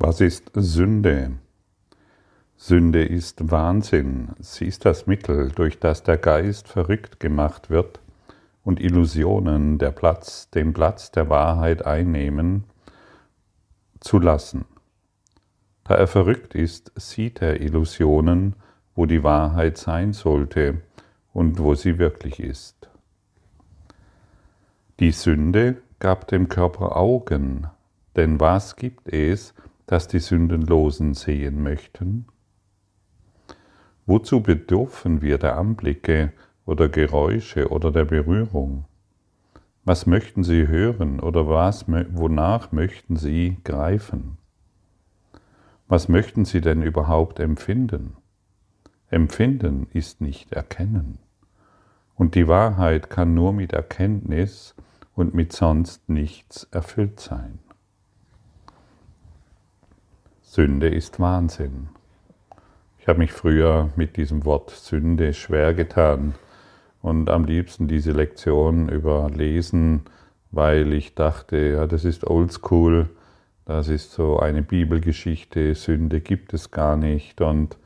Was ist Sünde? Sünde ist Wahnsinn. Sie ist das Mittel, durch das der Geist verrückt gemacht wird und Illusionen der Platz, den Platz der Wahrheit einnehmen zu lassen. Da er verrückt ist, sieht er Illusionen, wo die Wahrheit sein sollte und wo sie wirklich ist. Die Sünde gab dem Körper Augen, denn was gibt es, das die Sündenlosen sehen möchten? Wozu bedürfen wir der Anblicke oder Geräusche oder der Berührung? Was möchten Sie hören oder was, wonach möchten Sie greifen? Was möchten Sie denn überhaupt empfinden? Empfinden ist nicht Erkennen. Und die Wahrheit kann nur mit Erkenntnis und mit sonst nichts erfüllt sein. Sünde ist Wahnsinn. Ich habe mich früher mit diesem Wort Sünde schwer getan und am liebsten diese Lektion überlesen, weil ich dachte, ja, das ist oldschool, das ist so eine Bibelgeschichte, Sünde gibt es gar nicht und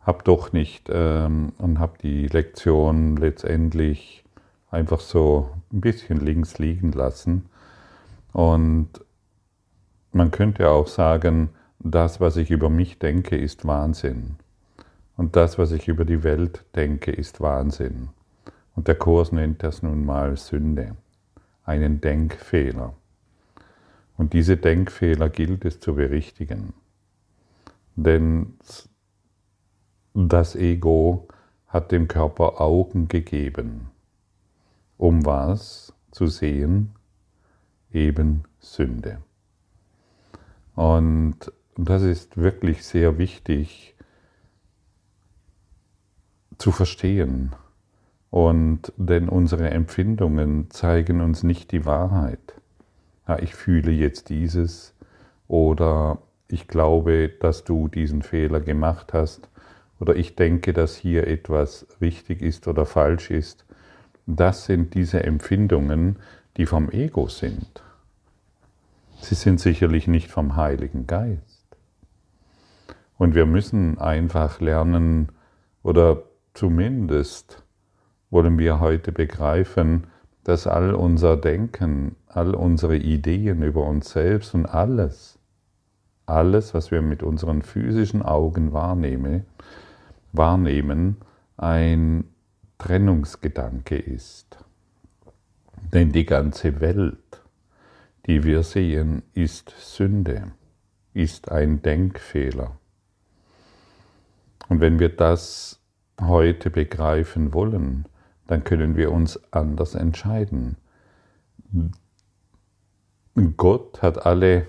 habe doch nicht ähm, und habe die Lektion letztendlich einfach so ein bisschen links liegen lassen. Und man könnte auch sagen, das, was ich über mich denke, ist Wahnsinn. Und das, was ich über die Welt denke, ist Wahnsinn. Und der Kurs nennt das nun mal Sünde, einen Denkfehler. Und diese Denkfehler gilt es zu berichtigen. Denn das Ego hat dem Körper Augen gegeben. Um was zu sehen? Eben Sünde. Und das ist wirklich sehr wichtig zu verstehen. Und denn unsere Empfindungen zeigen uns nicht die Wahrheit. Ja, ich fühle jetzt dieses oder ich glaube, dass du diesen Fehler gemacht hast oder ich denke, dass hier etwas richtig ist oder falsch ist, das sind diese Empfindungen, die vom Ego sind. Sie sind sicherlich nicht vom Heiligen Geist. Und wir müssen einfach lernen, oder zumindest wollen wir heute begreifen, dass all unser Denken, all unsere Ideen über uns selbst und alles, alles, was wir mit unseren physischen Augen wahrnehmen, wahrnehmen, ein Trennungsgedanke ist. Denn die ganze Welt, die wir sehen, ist Sünde, ist ein Denkfehler. Und wenn wir das heute begreifen wollen, dann können wir uns anders entscheiden. Gott hat alle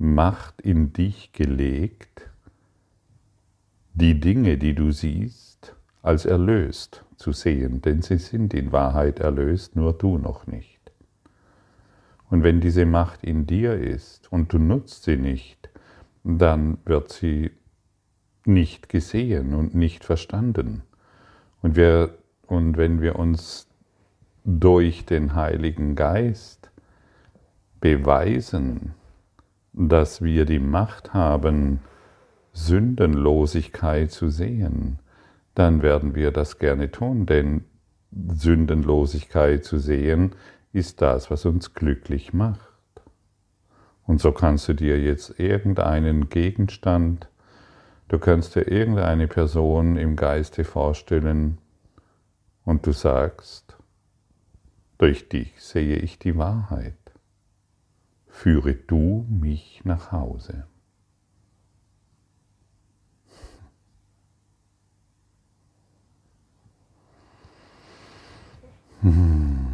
Macht in dich gelegt, die Dinge, die du siehst, als erlöst zu sehen, denn sie sind in Wahrheit erlöst, nur du noch nicht. Und wenn diese Macht in dir ist und du nutzt sie nicht, dann wird sie nicht gesehen und nicht verstanden. Und, wir, und wenn wir uns durch den Heiligen Geist beweisen, dass wir die Macht haben, Sündenlosigkeit zu sehen, dann werden wir das gerne tun, denn Sündenlosigkeit zu sehen ist das, was uns glücklich macht. Und so kannst du dir jetzt irgendeinen Gegenstand, du kannst dir irgendeine Person im Geiste vorstellen und du sagst, durch dich sehe ich die Wahrheit. Führe du mich nach Hause. Hm.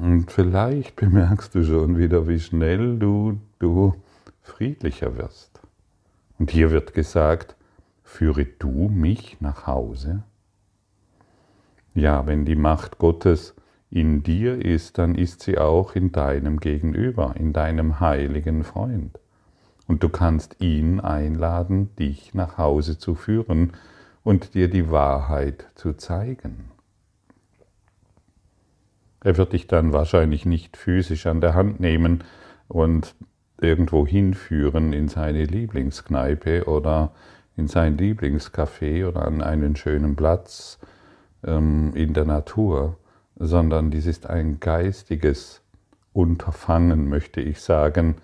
Und vielleicht bemerkst du schon wieder, wie schnell du, du friedlicher wirst. Und hier wird gesagt, führe du mich nach Hause? Ja, wenn die Macht Gottes in dir ist, dann ist sie auch in deinem Gegenüber, in deinem heiligen Freund. Und du kannst ihn einladen, dich nach Hause zu führen und dir die Wahrheit zu zeigen. Er wird dich dann wahrscheinlich nicht physisch an der Hand nehmen und irgendwo hinführen in seine Lieblingskneipe oder in sein Lieblingscafé oder an einen schönen Platz ähm, in der Natur, sondern dies ist ein geistiges Unterfangen, möchte ich sagen.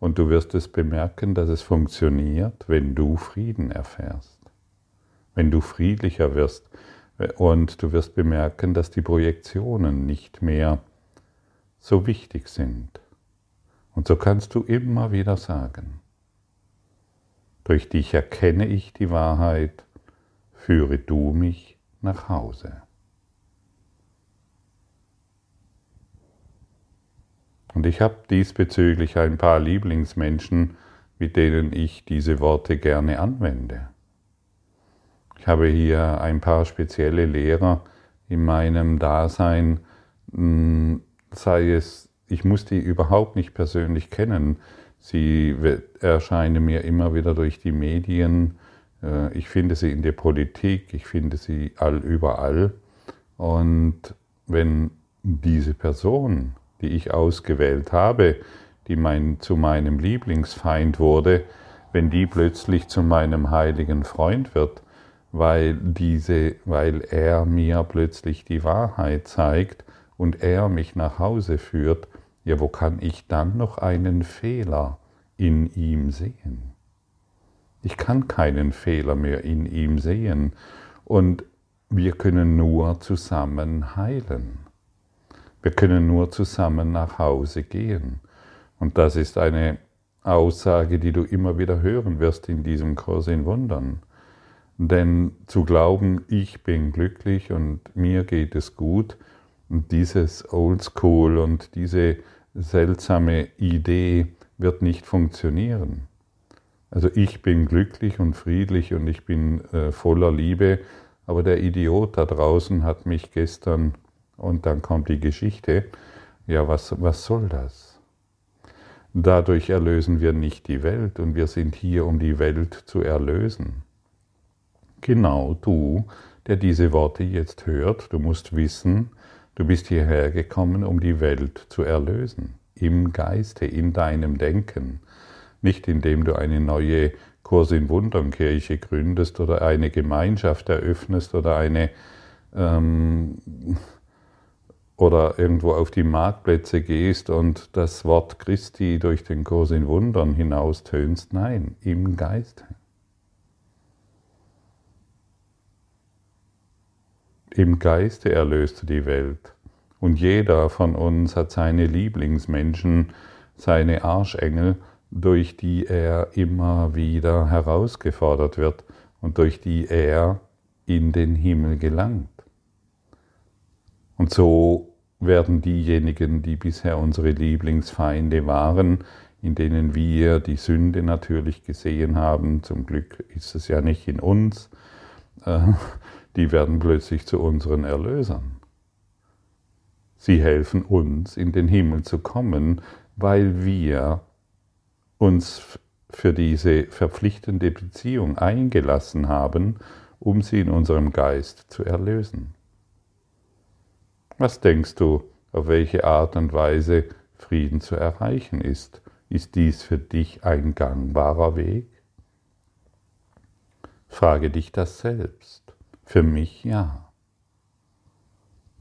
Und du wirst es bemerken, dass es funktioniert, wenn du Frieden erfährst, wenn du friedlicher wirst. Und du wirst bemerken, dass die Projektionen nicht mehr so wichtig sind. Und so kannst du immer wieder sagen, durch dich erkenne ich die Wahrheit, führe du mich nach Hause. Und ich habe diesbezüglich ein paar Lieblingsmenschen, mit denen ich diese Worte gerne anwende. Ich habe hier ein paar spezielle Lehrer in meinem Dasein, sei es, ich muss die überhaupt nicht persönlich kennen, sie erscheinen mir immer wieder durch die Medien, äh, ich finde sie in der Politik, ich finde sie all überall. Und wenn diese Person die ich ausgewählt habe, die mein, zu meinem Lieblingsfeind wurde, wenn die plötzlich zu meinem heiligen Freund wird, weil, diese, weil er mir plötzlich die Wahrheit zeigt und er mich nach Hause führt, ja, wo kann ich dann noch einen Fehler in ihm sehen? Ich kann keinen Fehler mehr in ihm sehen und wir können nur zusammen heilen. Wir können nur zusammen nach Hause gehen. Und das ist eine Aussage, die du immer wieder hören wirst in diesem Kurs in Wundern. Denn zu glauben, ich bin glücklich und mir geht es gut, und dieses Oldschool und diese seltsame Idee wird nicht funktionieren. Also ich bin glücklich und friedlich und ich bin äh, voller Liebe, aber der Idiot da draußen hat mich gestern und dann kommt die Geschichte, ja, was, was soll das? Dadurch erlösen wir nicht die Welt und wir sind hier, um die Welt zu erlösen. Genau du, der diese Worte jetzt hört, du musst wissen, du bist hierher gekommen, um die Welt zu erlösen. Im Geiste, in deinem Denken. Nicht indem du eine neue Kurs in Wundernkirche gründest oder eine Gemeinschaft eröffnest oder eine ähm, oder irgendwo auf die Marktplätze gehst und das Wort Christi durch den Kurs in Wundern hinaustönst. Nein, im Geiste. Im Geiste erlöst du die Welt. Und jeder von uns hat seine Lieblingsmenschen, seine Arschengel, durch die er immer wieder herausgefordert wird und durch die er in den Himmel gelangt. Und so werden diejenigen, die bisher unsere Lieblingsfeinde waren, in denen wir die Sünde natürlich gesehen haben, zum Glück ist es ja nicht in uns, äh, die werden plötzlich zu unseren Erlösern. Sie helfen uns, in den Himmel zu kommen, weil wir uns für diese verpflichtende Beziehung eingelassen haben, um sie in unserem Geist zu erlösen. Was denkst du, auf welche Art und Weise Frieden zu erreichen ist? Ist dies für dich ein gangbarer Weg? Frage dich das selbst. Für mich ja.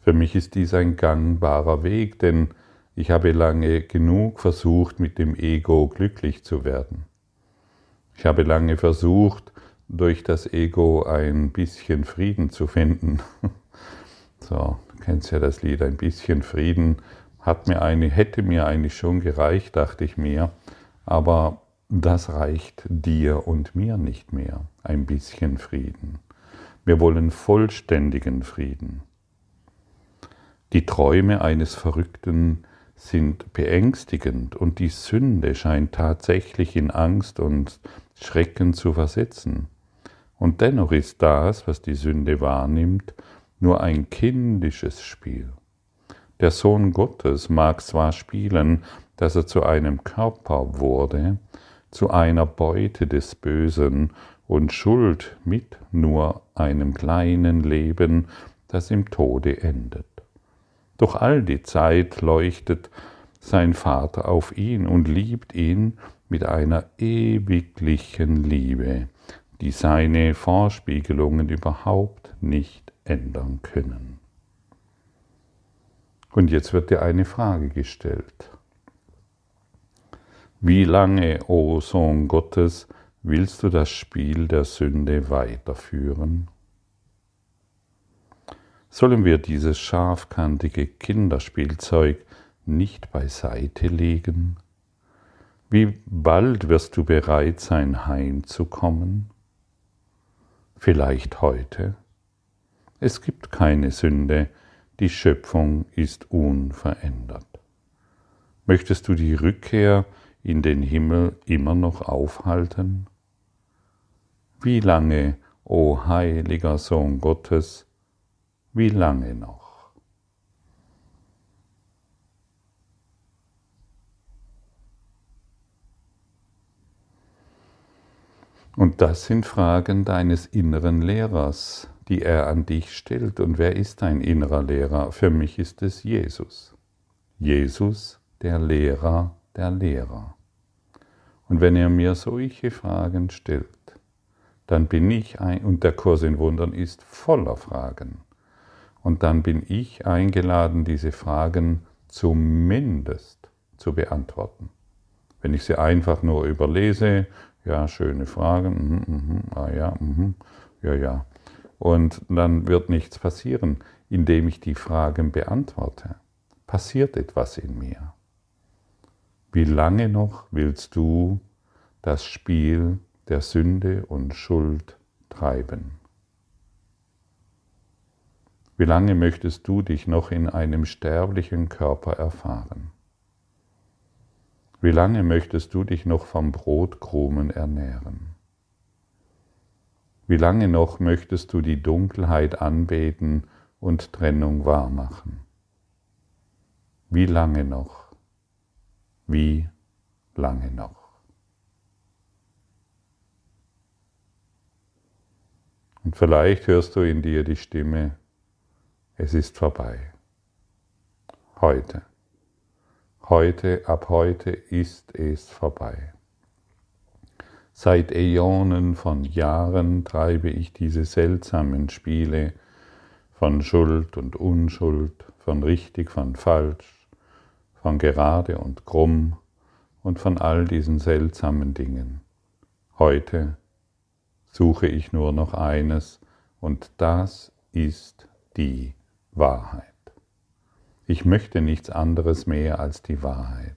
Für mich ist dies ein gangbarer Weg, denn ich habe lange genug versucht, mit dem Ego glücklich zu werden. Ich habe lange versucht, durch das Ego ein bisschen Frieden zu finden. So, kennst ja das Lied, ein bisschen Frieden hat mir eine, hätte mir eigentlich schon gereicht, dachte ich mir, aber das reicht dir und mir nicht mehr, ein bisschen Frieden. Wir wollen vollständigen Frieden. Die Träume eines Verrückten sind beängstigend und die Sünde scheint tatsächlich in Angst und Schrecken zu versetzen. Und dennoch ist das, was die Sünde wahrnimmt, nur ein kindisches Spiel. Der Sohn Gottes mag zwar spielen, dass er zu einem Körper wurde, zu einer Beute des Bösen und Schuld mit nur einem kleinen Leben, das im Tode endet. Doch all die Zeit leuchtet sein Vater auf ihn und liebt ihn mit einer ewiglichen Liebe, die seine Vorspiegelungen überhaupt nicht ändern können. Und jetzt wird dir eine Frage gestellt. Wie lange, o oh Sohn Gottes, willst du das Spiel der Sünde weiterführen? Sollen wir dieses scharfkantige Kinderspielzeug nicht beiseite legen? Wie bald wirst du bereit sein, heimzukommen? Vielleicht heute? Es gibt keine Sünde, die Schöpfung ist unverändert. Möchtest du die Rückkehr in den Himmel immer noch aufhalten? Wie lange, o heiliger Sohn Gottes, wie lange noch? Und das sind Fragen deines inneren Lehrers, die er an dich stellt. Und wer ist dein innerer Lehrer? Für mich ist es Jesus. Jesus, der Lehrer der Lehrer. Und wenn er mir solche Fragen stellt, dann bin ich ein, und der Kurs in Wundern ist voller Fragen, und dann bin ich eingeladen, diese Fragen zumindest zu beantworten. Wenn ich sie einfach nur überlese, ja, schöne Fragen, mm, mm, ah ja, mm, ja, ja. Und dann wird nichts passieren. Indem ich die Fragen beantworte, passiert etwas in mir. Wie lange noch willst du das Spiel der Sünde und Schuld treiben? Wie lange möchtest du dich noch in einem sterblichen Körper erfahren? Wie lange möchtest du dich noch vom Brotkrumen ernähren? Wie lange noch möchtest du die Dunkelheit anbeten und Trennung wahrmachen? Wie lange noch? Wie lange noch? Und vielleicht hörst du in dir die Stimme, es ist vorbei. Heute. Heute, ab heute ist es vorbei. Seit Äonen von Jahren treibe ich diese seltsamen Spiele von Schuld und Unschuld, von richtig, von falsch, von gerade und krumm und von all diesen seltsamen Dingen. Heute suche ich nur noch eines und das ist die Wahrheit. Ich möchte nichts anderes mehr als die Wahrheit.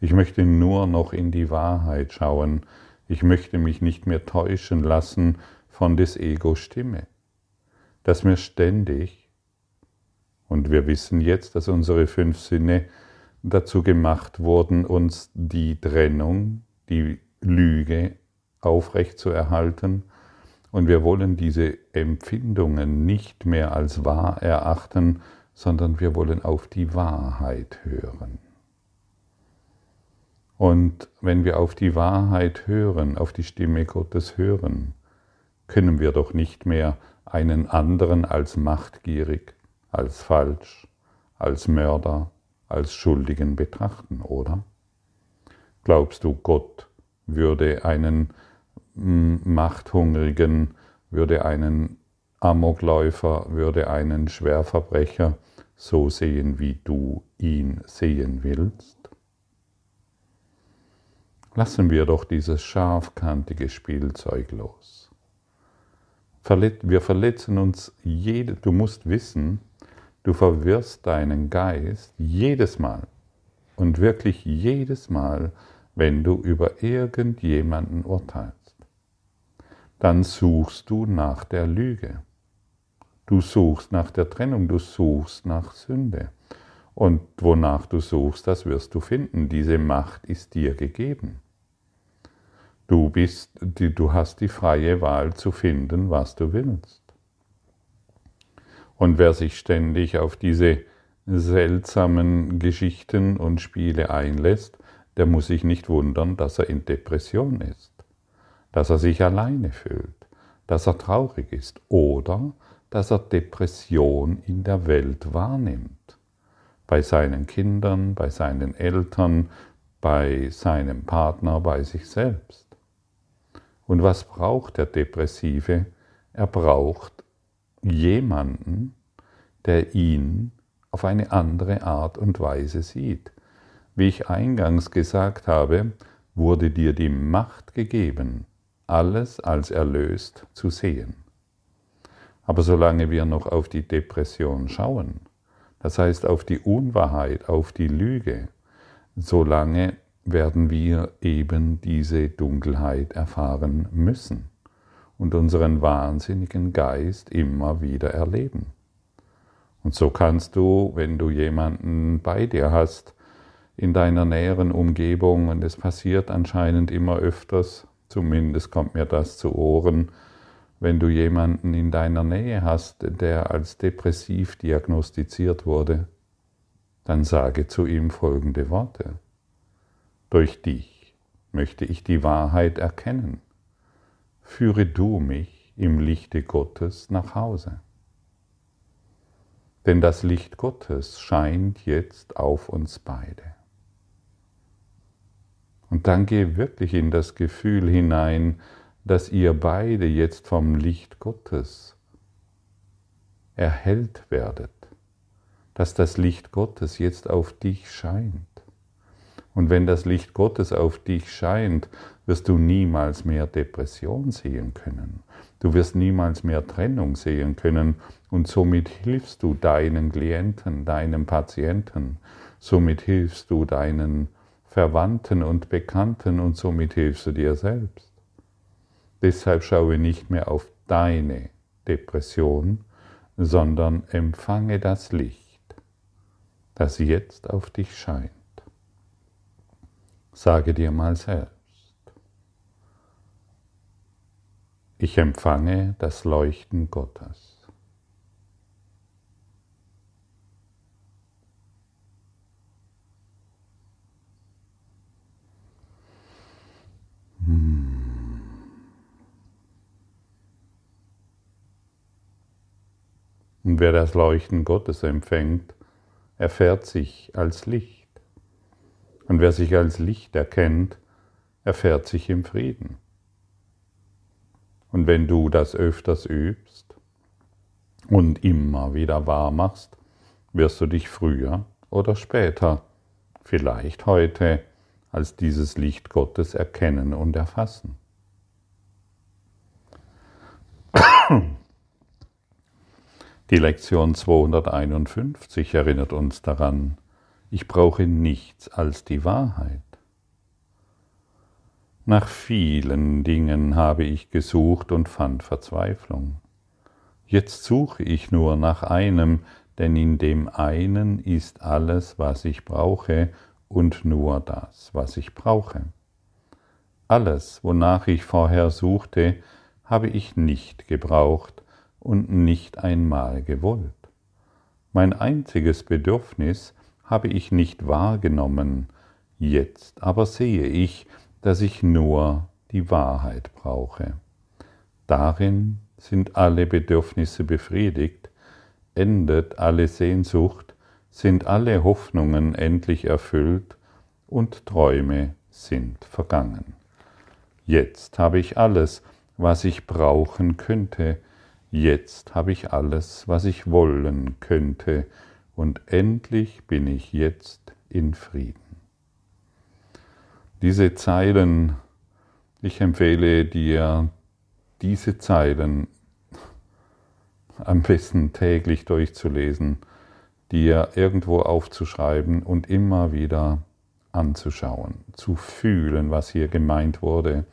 Ich möchte nur noch in die Wahrheit schauen. Ich möchte mich nicht mehr täuschen lassen von des Ego Stimme, das mir ständig, und wir wissen jetzt, dass unsere fünf Sinne dazu gemacht wurden, uns die Trennung, die Lüge aufrechtzuerhalten, und wir wollen diese Empfindungen nicht mehr als wahr erachten, sondern wir wollen auf die Wahrheit hören. Und wenn wir auf die Wahrheit hören, auf die Stimme Gottes hören, können wir doch nicht mehr einen anderen als machtgierig, als falsch, als Mörder, als Schuldigen betrachten, oder? Glaubst du, Gott würde einen Machthungrigen, würde einen Amokläufer, würde einen Schwerverbrecher so sehen, wie du ihn sehen willst? Lassen wir doch dieses scharfkantige Spielzeug los. Wir verletzen uns jede, du musst wissen, du verwirrst deinen Geist jedes Mal und wirklich jedes Mal, wenn du über irgendjemanden urteilst dann suchst du nach der Lüge. Du suchst nach der Trennung, du suchst nach Sünde. Und wonach du suchst, das wirst du finden. Diese Macht ist dir gegeben. Du, bist, du hast die freie Wahl zu finden, was du willst. Und wer sich ständig auf diese seltsamen Geschichten und Spiele einlässt, der muss sich nicht wundern, dass er in Depression ist dass er sich alleine fühlt, dass er traurig ist oder dass er Depression in der Welt wahrnimmt. bei seinen Kindern, bei seinen Eltern, bei seinem Partner, bei sich selbst. Und was braucht der Depressive? Er braucht jemanden, der ihn auf eine andere Art und Weise sieht. Wie ich eingangs gesagt habe, wurde dir die Macht gegeben, alles als erlöst zu sehen. Aber solange wir noch auf die Depression schauen, das heißt auf die Unwahrheit, auf die Lüge, solange werden wir eben diese Dunkelheit erfahren müssen und unseren wahnsinnigen Geist immer wieder erleben. Und so kannst du, wenn du jemanden bei dir hast, in deiner näheren Umgebung, und es passiert anscheinend immer öfters, zumindest kommt mir das zu Ohren, wenn du jemanden in deiner Nähe hast, der als depressiv diagnostiziert wurde, dann sage zu ihm folgende Worte. Durch dich möchte ich die Wahrheit erkennen. Führe du mich im Lichte Gottes nach Hause. Denn das Licht Gottes scheint jetzt auf uns beide. Und dann geh wirklich in das Gefühl hinein, dass ihr beide jetzt vom Licht Gottes erhellt werdet, dass das Licht Gottes jetzt auf dich scheint. Und wenn das Licht Gottes auf dich scheint, wirst du niemals mehr Depression sehen können. Du wirst niemals mehr Trennung sehen können und somit hilfst du deinen Klienten, deinem Patienten, somit hilfst du deinen Verwandten und Bekannten und somit hilfst du dir selbst. Deshalb schaue nicht mehr auf deine Depression, sondern empfange das Licht, das jetzt auf dich scheint. Sage dir mal selbst, ich empfange das Leuchten Gottes. Und wer das Leuchten Gottes empfängt, erfährt sich als Licht. Und wer sich als Licht erkennt, erfährt sich im Frieden. Und wenn du das öfters übst und immer wieder wahr machst, wirst du dich früher oder später, vielleicht heute, als dieses Licht Gottes erkennen und erfassen. Die Lektion 251 erinnert uns daran, ich brauche nichts als die Wahrheit. Nach vielen Dingen habe ich gesucht und fand Verzweiflung. Jetzt suche ich nur nach einem, denn in dem einen ist alles, was ich brauche, und nur das, was ich brauche. Alles, wonach ich vorher suchte, habe ich nicht gebraucht, und nicht einmal gewollt. Mein einziges Bedürfnis habe ich nicht wahrgenommen, jetzt aber sehe ich, dass ich nur die Wahrheit brauche. Darin sind alle Bedürfnisse befriedigt, endet alle Sehnsucht, sind alle Hoffnungen endlich erfüllt und Träume sind vergangen. Jetzt habe ich alles, was ich brauchen könnte, Jetzt habe ich alles, was ich wollen könnte, und endlich bin ich jetzt in Frieden. Diese Zeilen, ich empfehle dir, diese Zeilen am besten täglich durchzulesen, dir irgendwo aufzuschreiben und immer wieder anzuschauen, zu fühlen, was hier gemeint wurde.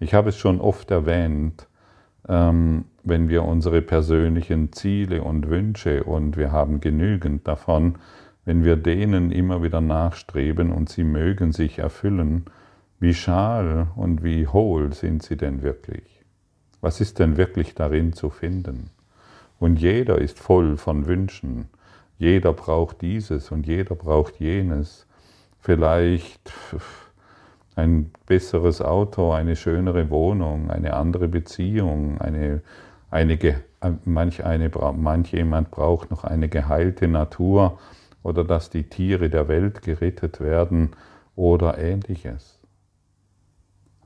Ich habe es schon oft erwähnt, ähm, wenn wir unsere persönlichen Ziele und Wünsche, und wir haben genügend davon, wenn wir denen immer wieder nachstreben und sie mögen sich erfüllen, wie schal und wie hohl sind sie denn wirklich? Was ist denn wirklich darin zu finden? Und jeder ist voll von Wünschen. Jeder braucht dieses und jeder braucht jenes. Vielleicht ein besseres Auto, eine schönere Wohnung, eine andere Beziehung, eine, eine, manch, eine, manch jemand braucht noch eine geheilte Natur oder dass die Tiere der Welt gerettet werden oder ähnliches.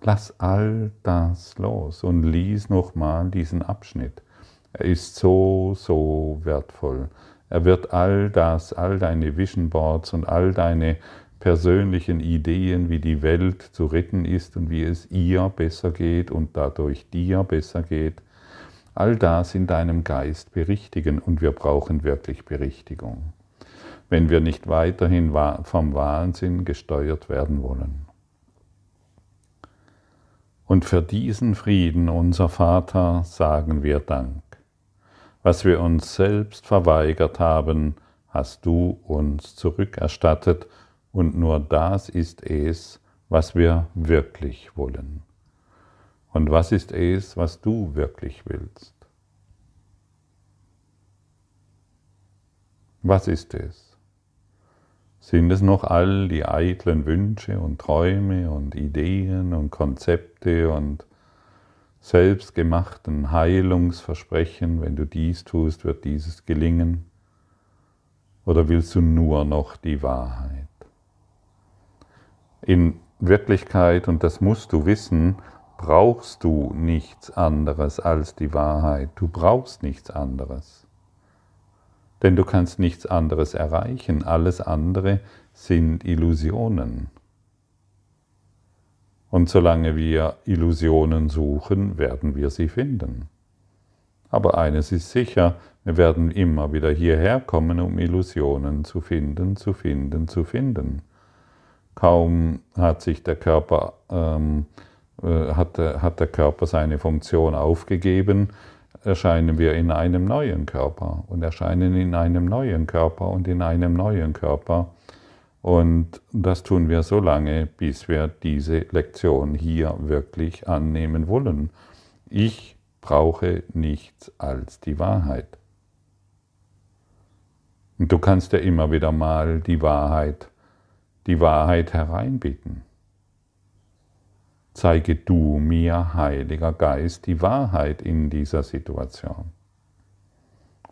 Lass all das los und lies nochmal diesen Abschnitt. Er ist so, so wertvoll. Er wird all das, all deine Vision Boards und all deine persönlichen Ideen, wie die Welt zu retten ist und wie es ihr besser geht und dadurch dir besser geht, all das in deinem Geist berichtigen und wir brauchen wirklich Berichtigung, wenn wir nicht weiterhin vom Wahnsinn gesteuert werden wollen. Und für diesen Frieden, unser Vater, sagen wir Dank. Was wir uns selbst verweigert haben, hast du uns zurückerstattet, und nur das ist es, was wir wirklich wollen. Und was ist es, was du wirklich willst? Was ist es? Sind es noch all die eitlen Wünsche und Träume und Ideen und Konzepte und selbstgemachten Heilungsversprechen, wenn du dies tust, wird dieses gelingen? Oder willst du nur noch die Wahrheit? In Wirklichkeit, und das musst du wissen, brauchst du nichts anderes als die Wahrheit. Du brauchst nichts anderes. Denn du kannst nichts anderes erreichen. Alles andere sind Illusionen. Und solange wir Illusionen suchen, werden wir sie finden. Aber eines ist sicher, wir werden immer wieder hierher kommen, um Illusionen zu finden, zu finden, zu finden. Kaum hat sich der Körper, ähm, äh, hat, hat der Körper seine Funktion aufgegeben, erscheinen wir in einem neuen Körper und erscheinen in einem neuen Körper und in einem neuen Körper. Und das tun wir so lange, bis wir diese Lektion hier wirklich annehmen wollen. Ich brauche nichts als die Wahrheit. Und du kannst ja immer wieder mal die Wahrheit, die Wahrheit hereinbitten. Zeige du mir, Heiliger Geist, die Wahrheit in dieser Situation.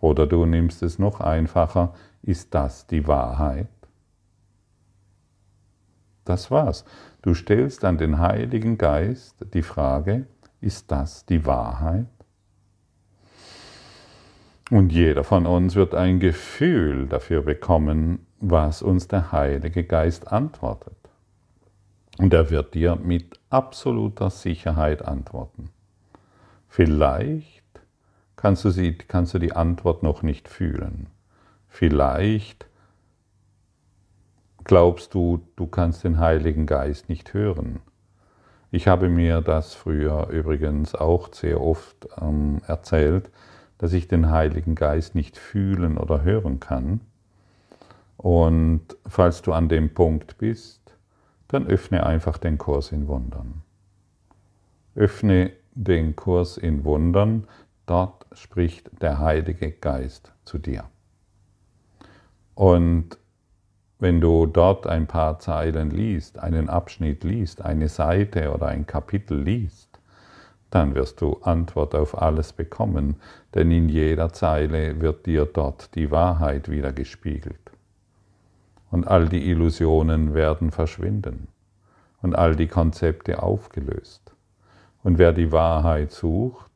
Oder du nimmst es noch einfacher, ist das die Wahrheit? Das war's. Du stellst an den Heiligen Geist die Frage, ist das die Wahrheit? Und jeder von uns wird ein Gefühl dafür bekommen, was uns der Heilige Geist antwortet. Und er wird dir mit absoluter Sicherheit antworten. Vielleicht kannst du, sie, kannst du die Antwort noch nicht fühlen. Vielleicht glaubst du, du kannst den Heiligen Geist nicht hören. Ich habe mir das früher übrigens auch sehr oft ähm, erzählt, dass ich den Heiligen Geist nicht fühlen oder hören kann. Und falls du an dem Punkt bist, dann öffne einfach den Kurs in Wundern. Öffne den Kurs in Wundern, dort spricht der Heilige Geist zu dir. Und wenn du dort ein paar Zeilen liest, einen Abschnitt liest, eine Seite oder ein Kapitel liest, dann wirst du Antwort auf alles bekommen, denn in jeder Zeile wird dir dort die Wahrheit wieder gespiegelt. Und all die Illusionen werden verschwinden und all die Konzepte aufgelöst. Und wer die Wahrheit sucht,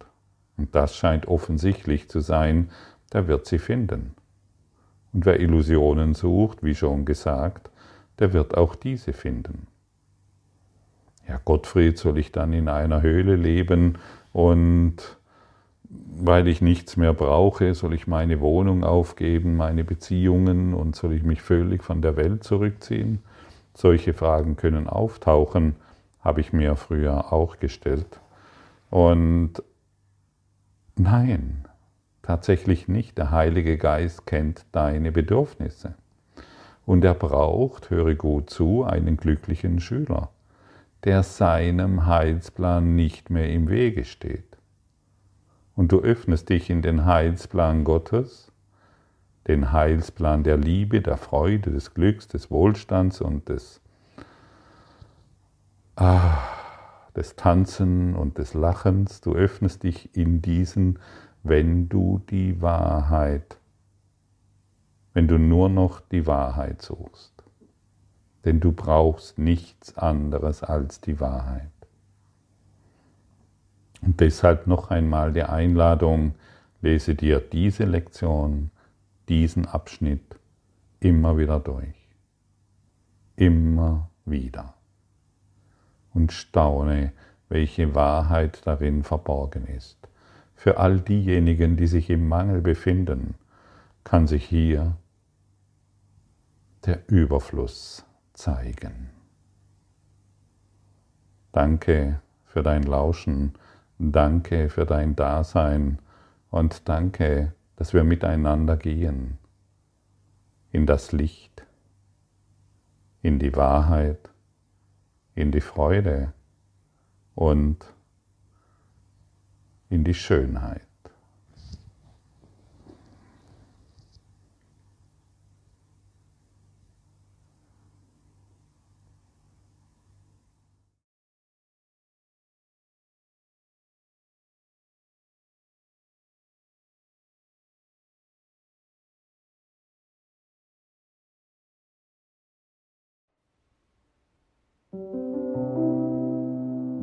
und das scheint offensichtlich zu sein, der wird sie finden. Und wer Illusionen sucht, wie schon gesagt, der wird auch diese finden. Ja, Gottfried, soll ich dann in einer Höhle leben und weil ich nichts mehr brauche, soll ich meine Wohnung aufgeben, meine Beziehungen und soll ich mich völlig von der Welt zurückziehen? Solche Fragen können auftauchen, habe ich mir früher auch gestellt. Und nein, Tatsächlich nicht. Der Heilige Geist kennt deine Bedürfnisse. Und er braucht, höre gut zu, einen glücklichen Schüler, der seinem Heilsplan nicht mehr im Wege steht. Und du öffnest dich in den Heilsplan Gottes, den Heilsplan der Liebe, der Freude, des Glücks, des Wohlstands und des, ah, des Tanzen und des Lachens. Du öffnest dich in diesen wenn du die Wahrheit wenn du nur noch die Wahrheit suchst. Denn du brauchst nichts anderes als die Wahrheit. Und deshalb noch einmal die Einladung, lese dir diese Lektion, diesen Abschnitt immer wieder durch. Immer wieder. Und staune, welche Wahrheit darin verborgen ist. Für all diejenigen, die sich im Mangel befinden, kann sich hier der Überfluss zeigen. Danke für dein Lauschen, danke für dein Dasein und danke, dass wir miteinander gehen in das Licht, in die Wahrheit, in die Freude und in die Schönheit.